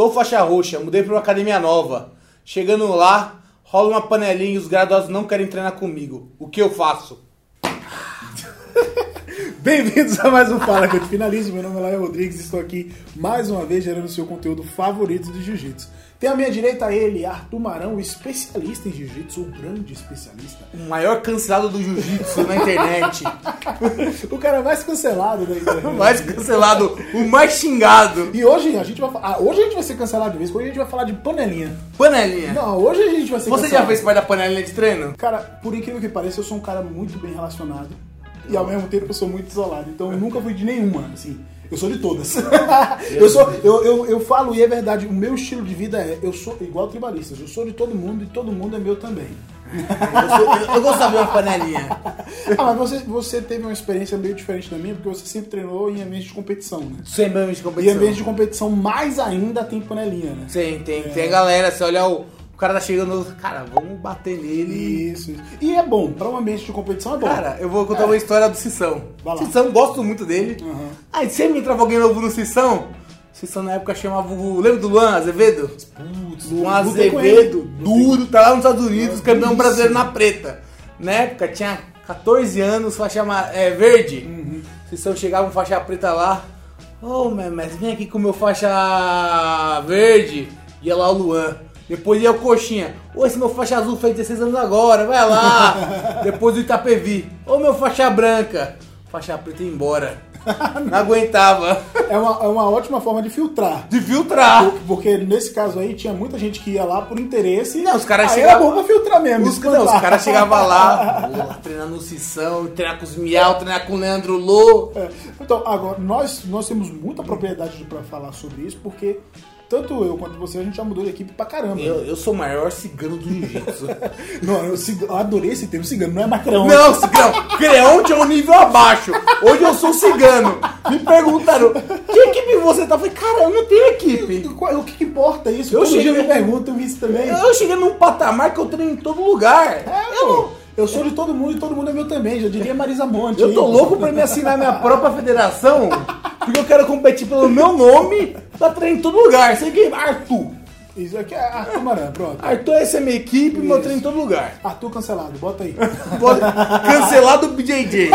Sou faixa roxa, mudei pra uma academia nova. Chegando lá, rola uma panelinha e os graduados não querem treinar comigo. O que eu faço? Bem-vindos a mais um Fala que eu te finalizo. Meu nome é Laio Rodrigues e estou aqui mais uma vez gerando o seu conteúdo favorito de Jiu-Jitsu. Tem à minha direita ele, Arthur Marão, especialista em Jiu-Jitsu, o grande especialista. O maior cancelado do jiu-jitsu na internet. o cara mais cancelado da internet. O mais cancelado, o mais xingado. E hoje a gente vai ah, hoje a gente vai ser cancelado de vez, hoje a gente vai falar de panelinha. Panelinha. Não, hoje a gente vai ser Você já cancelado. fez parte da panelinha de treino? Cara, por incrível que pareça, eu sou um cara muito bem relacionado. E ao mesmo tempo eu sou muito isolado. Então eu nunca fui de nenhuma, assim. Eu sou de todas. eu, sou, eu, eu, eu falo, e é verdade, o meu estilo de vida é, eu sou igual tribalistas, eu sou de todo mundo e todo mundo é meu também. Eu, sou- eu- gosto de uma panelinha. Ah, mas você, você teve uma experiência meio diferente da minha, porque você sempre treinou em ambiente de competição, né? Sem ambiente de E em competição. ambiente de competição, mais ainda tem panelinha, né? Tem, tem, tem a galera, você olha o cara tá chegando, cara, vamos bater nele. Isso, isso. E é bom, para um ambiente de competição é bom. Cara, eu vou contar uma história do Cissão. Lá. Cissão, gosto muito dele. Uhum. Aí sempre entrava alguém novo no Cissão. Cissão na época chamava o. Lembra do Luan Azevedo? Putz, Luan Azevedo, duro, tá lá nos Estados Unidos, campeão duríssimo. brasileiro na preta. Na época tinha 14 anos, faixa é, verde. Uhum. Cissão chegava um faixa preta lá. Ô, mas vem aqui com o meu faixa verde. Ia lá o Luan. Depois ia o Coxinha. Ô, esse meu faixa azul fez 16 anos agora, vai lá. Depois o Itapevi. Ô, meu faixa branca. Faixa preta ia embora. Não aguentava. É uma, é uma ótima forma de filtrar. De filtrar. Por- Porque nesse caso aí tinha muita gente que ia lá por interesse. Não, os caras chegavam- é bom pra filtrar mesmo. Os, não, os caras chegavam lá, pô, treinar no Cissão, treinar com os Miau, treinar com o Leandro Lô. É, Então, agora, nós, nós temos muita propriedade para falar sobre isso, porque tanto eu quanto você, a gente já mudou de equipe pra caramba. Eu, eu sou o maior cigano do jiu-jitsu. Não, eu, eu adorei esse termo cigano, não é macrão. Não, cigano, Creonte é um nível abaixo. Hoje eu sou cigano. Me perguntaram, que equipe você tá? Eu falei, cara, eu não tenho equipe. O que, que importa isso? Eu Todo cheguei- dia me perguntam isso também. Eu cheguei num patamar que eu treino em todo lugar. É, pô, eu sou de todo mundo e todo mundo é meu também, já diria Marisa Monte. Eu tô louco pra me assinar minha própria federação, porque eu quero competir pelo meu nome pra treinar em todo lugar. Sei que Arthur. Isso aqui é Arthur Maran, pronto. Arthur, essa é minha equipe, meu treino em todo lugar. Arthur cancelado, bota aí. Cancelado o BJJ.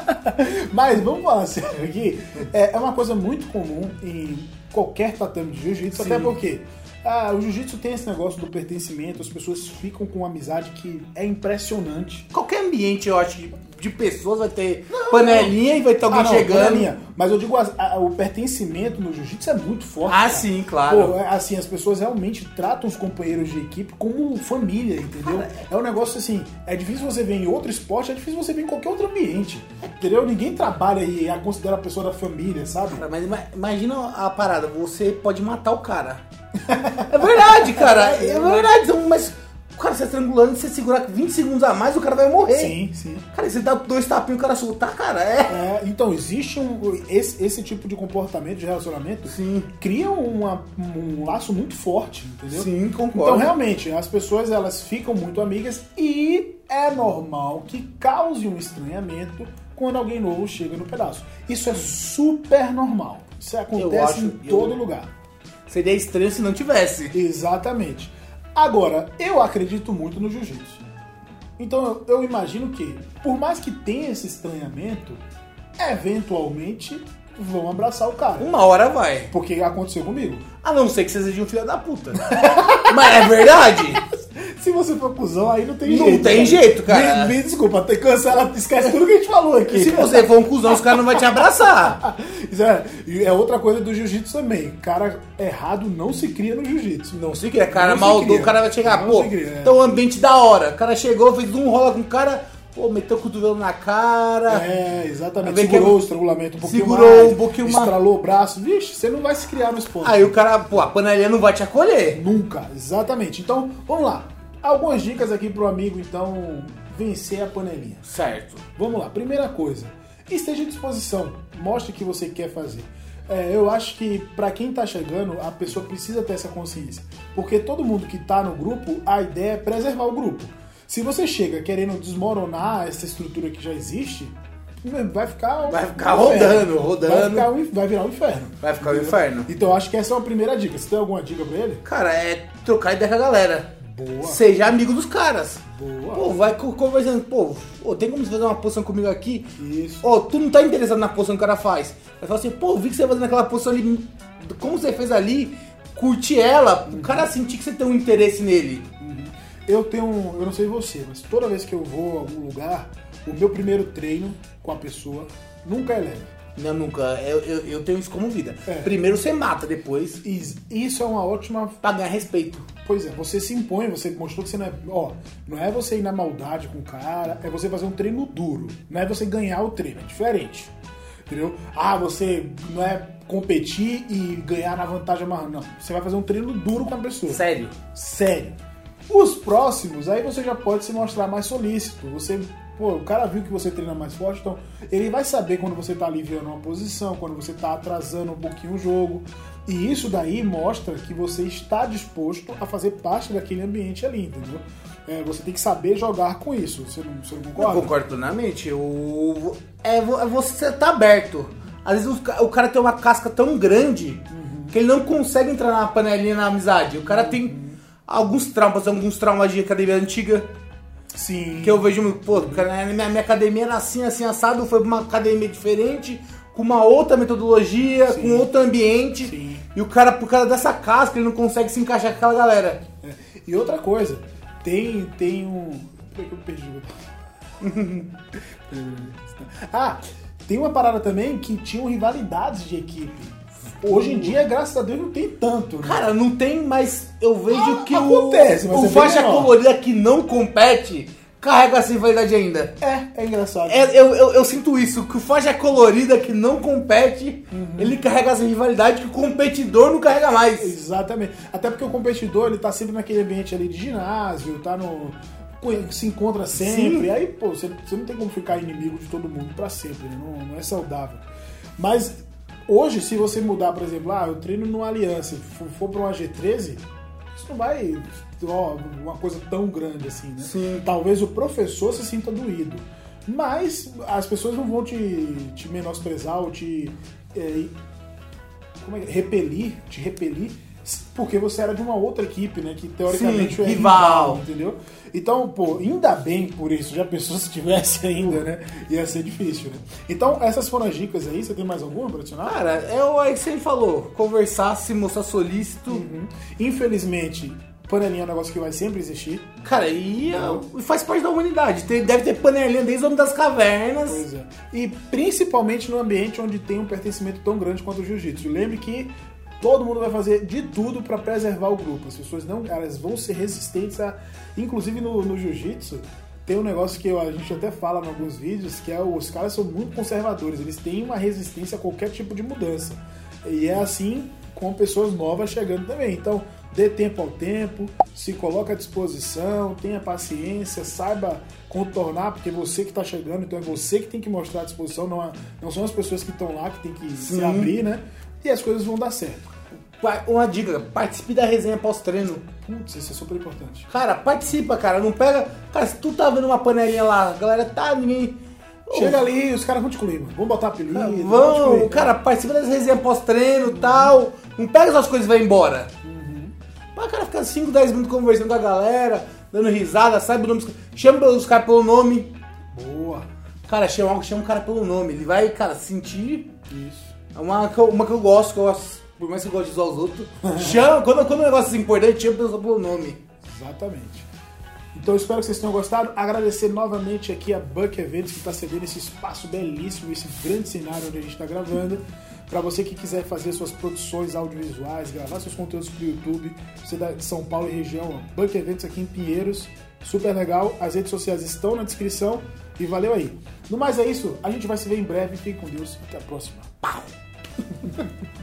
Mas vamos falar sério aqui. É, é uma coisa muito comum em qualquer tatame de jiu-jitsu, até porque ah, o jiu-jitsu tem esse negócio do pertencimento, as pessoas ficam com uma amizade que é impressionante. Qualquer ambiente, eu acho, que de pessoas vai ter panelinha e vai ter alguém Ah, não, chegando. panelinha. Mas eu digo, as- a- o pertencimento no jiu-jitsu é muito forte. Ah, cara. sim, claro. Pô, é, assim, as pessoas realmente tratam os companheiros de equipe como família, entendeu? É um negócio assim, é difícil você ver em outro esporte, é difícil você ver em qualquer outro ambiente, entendeu? Ninguém trabalha e a considera a pessoa da família, sabe? Cara, Mas ima- imagina a parada, você pode matar o cara. É verdade, cara. É verdade. então, Mas cara, você estrangulando, você segurar 20 segundos a mais, o cara vai morrer. Sim, sim. Cara, você dá dois tapinhos, o cara soltar, cara, é. É, então, existe um, esse, esse tipo de comportamento, de relacionamento, Sim. cria uma- um laço muito forte, entendeu? Sim, concordo. Então, realmente, as pessoas elas ficam muito amigas e é normal que cause um estranhamento quando alguém novo chega no pedaço. Isso é super normal. Isso acontece acho- em eu- todo lugar. Seria estranho se não tivesse. Exatamente. Agora, eu acredito muito no jiu-jitsu. Então, eu, eu imagino que, por mais que tenha esse estranhamento, eventualmente vão abraçar o cara. Uma hora vai. Porque aconteceu comigo. A não ser que você seja um filho da puta. Mas é verdade. Se você for cusão, aí não tem Não jeito. tem jeito, cara. Me, me desculpa, cancela, esquece tudo que a gente falou aqui. Se você for um cuzão, os caras não vão te abraçar. É, é outra coisa do jiu-jitsu também. Cara errado não se cria no jiu-jitsu. Não se cria, cara Não cria. o cara vai chegar, Não pô, se cria, é. então ambiente da hora. O cara chegou, fez um rola com o cara, pô, meteu o cotovelo na cara. É, exatamente. Vem que- Segurou o estrangulamento um pouquinho Segurou mais. um pouquinho mais. Estralou o braço. Vixe, você não vai se criar no esporte. Aí o cara, pô, a panelinha não vai te acolher. Nunca, exatamente. Então, vamos lá. Algumas dicas aqui pro amigo, então, vencer a panelinha. Certo. Vamos lá, primeira coisa, esteja à disposição, mostre o que você quer fazer. É, eu acho que para quem tá chegando, a pessoa precisa ter essa consciência, porque todo mundo que tá no grupo, a ideia é preservar o grupo. Se você chega querendo desmoronar essa estrutura que já existe, vai ficar. um Vai ficar inferno. rodando, rodando. Vai, ficar um- vai virar um inferno. Vai ficar o inferno. Então eu acho que essa é uma primeira dica. Você tem alguma dica pra ele? Cara, é trocar ideia com a galera. Boa. Seja amigo dos caras. Boa. Pô, vai co- conversando. Pô, tem como você fazer uma posição comigo aqui? Isso. Ô, tu não tá interessado na posição que o cara faz. Vai falar assim, pô, vi que você fazendo aquela posição ali. Como você fez ali, curti ela, o cara sentir que você tem um interesse nele. Eu tenho, eu não sei você, mas toda vez que eu vou a algum lugar, o meu primeiro treino com a pessoa nunca é leve. Não, nunca. Eu, eu, eu tenho isso como vida. É. Primeiro você mata, depois E Isso é uma ótima. pra ganhar respeito. Pois é, você se impõe, você mostrou que você não é. Ó, não é você ir na maldade com o cara, é você fazer um treino duro. Não é você ganhar o treino, é diferente. Entendeu? Ah, você não é competir e ganhar na vantagem amarrando. Não. Você vai fazer um treino duro com a pessoa. Sério. Sério. Os próximos, aí você já pode se mostrar mais solícito. Você, pô, o cara viu que você treina mais forte, então ele vai saber quando você tá aliviando uma posição, quando você tá atrasando um pouquinho o jogo. E isso daí mostra que você está disposto a fazer parte daquele ambiente ali, entendeu? É, você tem que saber jogar com isso. Você não, você não Eu concorda? concordo plenamente. Eu, é, é você tá aberto. Às vezes o, ca- o cara tem uma casca tão grande que ele não consegue entrar na panelinha na amizade. O cara tem alguns traumas, alguns traumas de academia antiga. Sim. Que eu vejo, pô, cara, minha, minha academia era assim, assim, assado, foi pra uma academia diferente, com uma outra metodologia, Sim. com outro ambiente. Sim. E o cara, por causa dessa casca, ele não consegue se encaixar com aquela galera. É. E outra coisa, tem, tem um. Por que eu perdi Ah, tem uma parada também que tinham rivalidades de equipe. Hoje em dia, graças a Deus, não tem tanto, né? Cara, não tem, mas eu vejo Ah, que acontece, mas o, é o bem faixa menor. colorida que não compete carrega essa rivalidade ainda. É, é engraçado. É, eu, eu, eu sinto isso, que o faixa colorida que não compete, Uhum. ele carrega essa rivalidade que o competidor não carrega mais. Exatamente. Até porque o competidor, ele tá sempre naquele ambiente ali de ginásio, tá no. se encontra sempre. Sim. Aí, pô, você, você não tem como ficar inimigo de todo mundo pra sempre, né? não, não é saudável. Mas hoje, se você mudar, por exemplo, ah, eu treino no Aliança, for, for pra uma G13, isso não vai. Ó, uma coisa tão grande assim, né? Sim. Talvez o professor se sinta doído. Mas as pessoas não vão te, te menosprezar ou te. é, como é, que é? repelir, te repelir, porque você era de uma outra equipe, né? Que teoricamente Sim, é rival. entendeu? Então, pô, ainda bem por isso, já pensou se tivesse ainda, né? Ia ser difícil, né? Então, essas foram as dicas aí, você tem mais alguma pra adicionar? Cara, é o aí que você falou, conversar, se mostrar solícito. Uhum. Infelizmente, panelinha é um negócio que vai sempre existir. Cara, e é- faz parte da humanidade. Tem- deve ter panelinha desde o homem das cavernas. Pois é. E principalmente no ambiente onde tem um pertencimento tão grande quanto o jiu-jitsu. Lembre que todo mundo vai fazer de tudo para preservar o grupo. As pessoas não, elas vão ser resistentes a, inclusive no, no jiu-jitsu, tem um negócio que a gente até fala em alguns vídeos, que é os caras são muito conservadores, eles têm uma resistência a qualquer tipo de mudança. E é assim com pessoas novas chegando também. Então, dê tempo ao tempo, se coloque à disposição, tenha paciência, saiba contornar, porque você que está chegando, então é você que tem que mostrar a disposição, não, é- não são as pessoas que estão lá que tem que se Sim. abrir, né? E as coisas vão dar certo. Uma dica, participe da resenha pós-treino. Putz, isso é super importante. Cara, participa, cara. Não pega. Cara, se tu tá vendo uma panelinha lá, a galera tá, ninguém. Chega ali, os caras vão te mano. Vamos botar apelido. vão te Vão, cara, participa das resenhas pós-treino e tal. Não pega essas coisas e vai embora. Pra cara ficar 5, 10 minutos conversando com a galera, dando risada, sabe o nome. dos- Chama os caras pelo nome. Boa. Cara, chama, chama o cara pelo nome. Ele vai, cara, sentir. Isso. É uma que eu, uma que eu gosto, que eu gosto, por mais que eu goste de zoar os outros. chama, quando, quando o negócio é importante, chama a pessoa pelo nome. Exatamente. Então eu espero que vocês tenham gostado. Agradecer novamente aqui a Buck Eventos que está cedendo esse espaço belíssimo, esse grande cenário onde a gente está gravando. Para você que quiser fazer suas produções audiovisuais, gravar seus conteúdos para o YouTube, você da- de São Paulo e região, ó, Buck Eventos aqui em Pinheiros, super legal. As redes sociais estão na descrição e valeu aí. No mais é isso, a gente vai se ver em breve. Fique com Deus. Até a próxima. Pau!